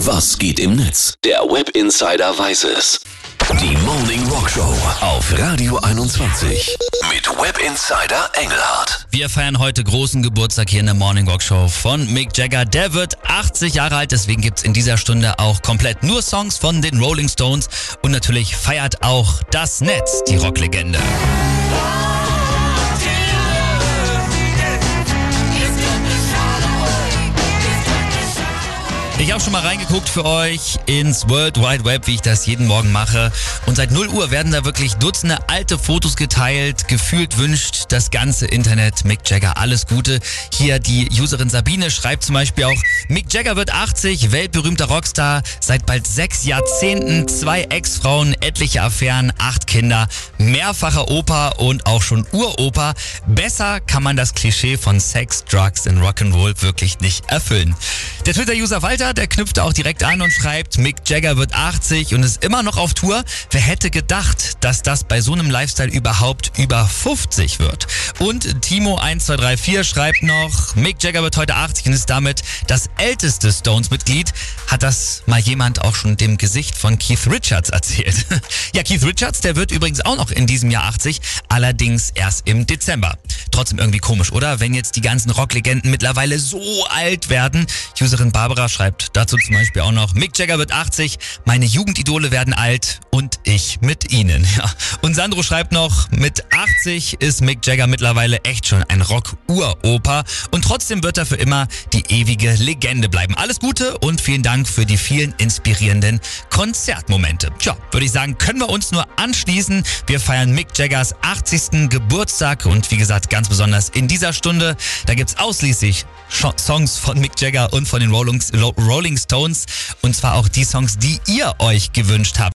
Was geht im Netz? Der Web Insider weiß es. Die Morning Rock Show auf Radio 21 mit Web Insider Engelhardt. Wir feiern heute großen Geburtstag hier in der Morning Rock Show von Mick Jagger. Der wird 80 Jahre alt, deswegen gibt's in dieser Stunde auch komplett nur Songs von den Rolling Stones und natürlich feiert auch das Netz die Rocklegende. Ich habe schon mal reingeguckt für euch ins World Wide Web, wie ich das jeden Morgen mache. Und seit 0 Uhr werden da wirklich Dutzende alte Fotos geteilt. Gefühlt wünscht das ganze Internet Mick Jagger alles Gute. Hier die Userin Sabine schreibt zum Beispiel auch, Mick Jagger wird 80, weltberühmter Rockstar, seit bald sechs Jahrzehnten, zwei Ex-Frauen, etliche Affären, acht Kinder, mehrfacher Opa und auch schon Uropa. Besser kann man das Klischee von Sex, Drugs und Rock'n'Roll wirklich nicht erfüllen. Der Twitter-User Walter, der knüpft auch direkt an und schreibt, Mick Jagger wird 80 und ist immer noch auf Tour. Wer hätte gedacht, dass das bei so einem Lifestyle überhaupt über 50 wird? Und Timo1234 schreibt noch, Mick Jagger wird heute 80 und ist damit das älteste Stones-Mitglied. Hat das mal jemand auch schon dem Gesicht von Keith Richards erzählt? ja, Keith Richards, der wird übrigens auch noch in diesem Jahr 80, allerdings erst im Dezember. Trotzdem irgendwie komisch, oder? Wenn jetzt die ganzen Rocklegenden mittlerweile so alt werden. Userin Barbara schreibt dazu zum Beispiel auch noch, Mick Jagger wird 80, meine Jugendidole werden alt und ich mit ihnen. Ja. Und Sandro schreibt noch, mit 80 ist Mick Jagger mittlerweile echt schon ein Rock-Uropa und trotzdem wird er für immer die ewige Legende bleiben. Alles Gute und vielen Dank für die vielen inspirierenden Konzertmomente. Tja, würde ich sagen, können wir uns nur anschließen. Wir feiern Mick Jaggers 80. Geburtstag und wie gesagt, ganz besonders in dieser Stunde, da gibt's ausschließlich Songs von Mick Jagger und von den Rolling Stones und zwar auch die Songs, die ihr euch gewünscht habt.